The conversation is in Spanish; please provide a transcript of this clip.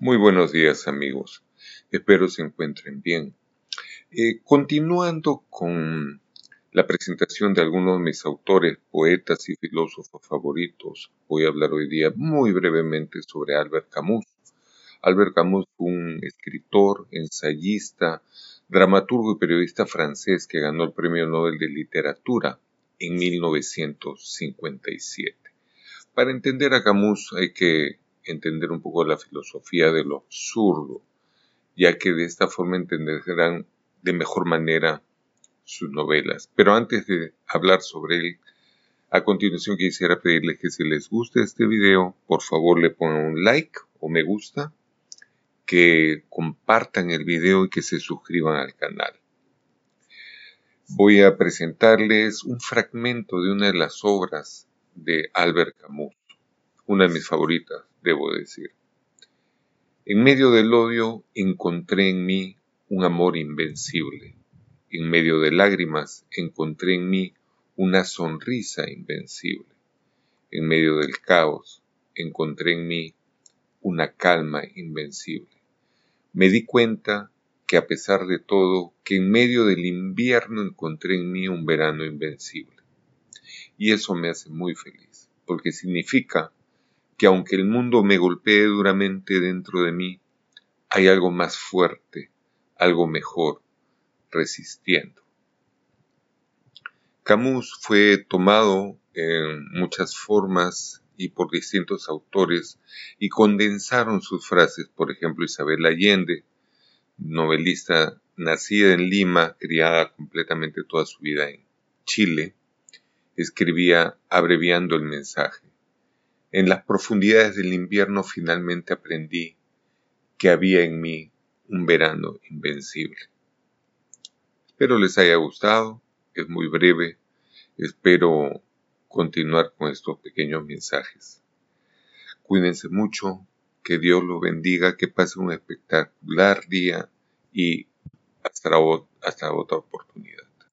Muy buenos días amigos, espero se encuentren bien. Eh, continuando con la presentación de algunos de mis autores, poetas y filósofos favoritos, voy a hablar hoy día muy brevemente sobre Albert Camus. Albert Camus fue un escritor, ensayista, dramaturgo y periodista francés que ganó el Premio Nobel de Literatura en 1957. Para entender a Camus hay que entender un poco la filosofía de lo absurdo, ya que de esta forma entenderán de mejor manera sus novelas. Pero antes de hablar sobre él, a continuación quisiera pedirles que si les gusta este video, por favor le pongan un like o me gusta, que compartan el video y que se suscriban al canal. Voy a presentarles un fragmento de una de las obras de Albert Camus, una de mis favoritas, debo decir. En medio del odio encontré en mí un amor invencible. En medio de lágrimas encontré en mí una sonrisa invencible. En medio del caos encontré en mí una calma invencible. Me di cuenta que a pesar de todo, que en medio del invierno encontré en mí un verano invencible. Y eso me hace muy feliz, porque significa que aunque el mundo me golpee duramente dentro de mí, hay algo más fuerte, algo mejor, resistiendo. Camus fue tomado en muchas formas y por distintos autores y condensaron sus frases, por ejemplo Isabel Allende, novelista nacida en Lima, criada completamente toda su vida en Chile, escribía abreviando el mensaje. En las profundidades del invierno finalmente aprendí que había en mí un verano invencible. Espero les haya gustado, es muy breve, espero continuar con estos pequeños mensajes. Cuídense mucho, que Dios los bendiga, que pasen un espectacular día y hasta, hasta otra oportunidad.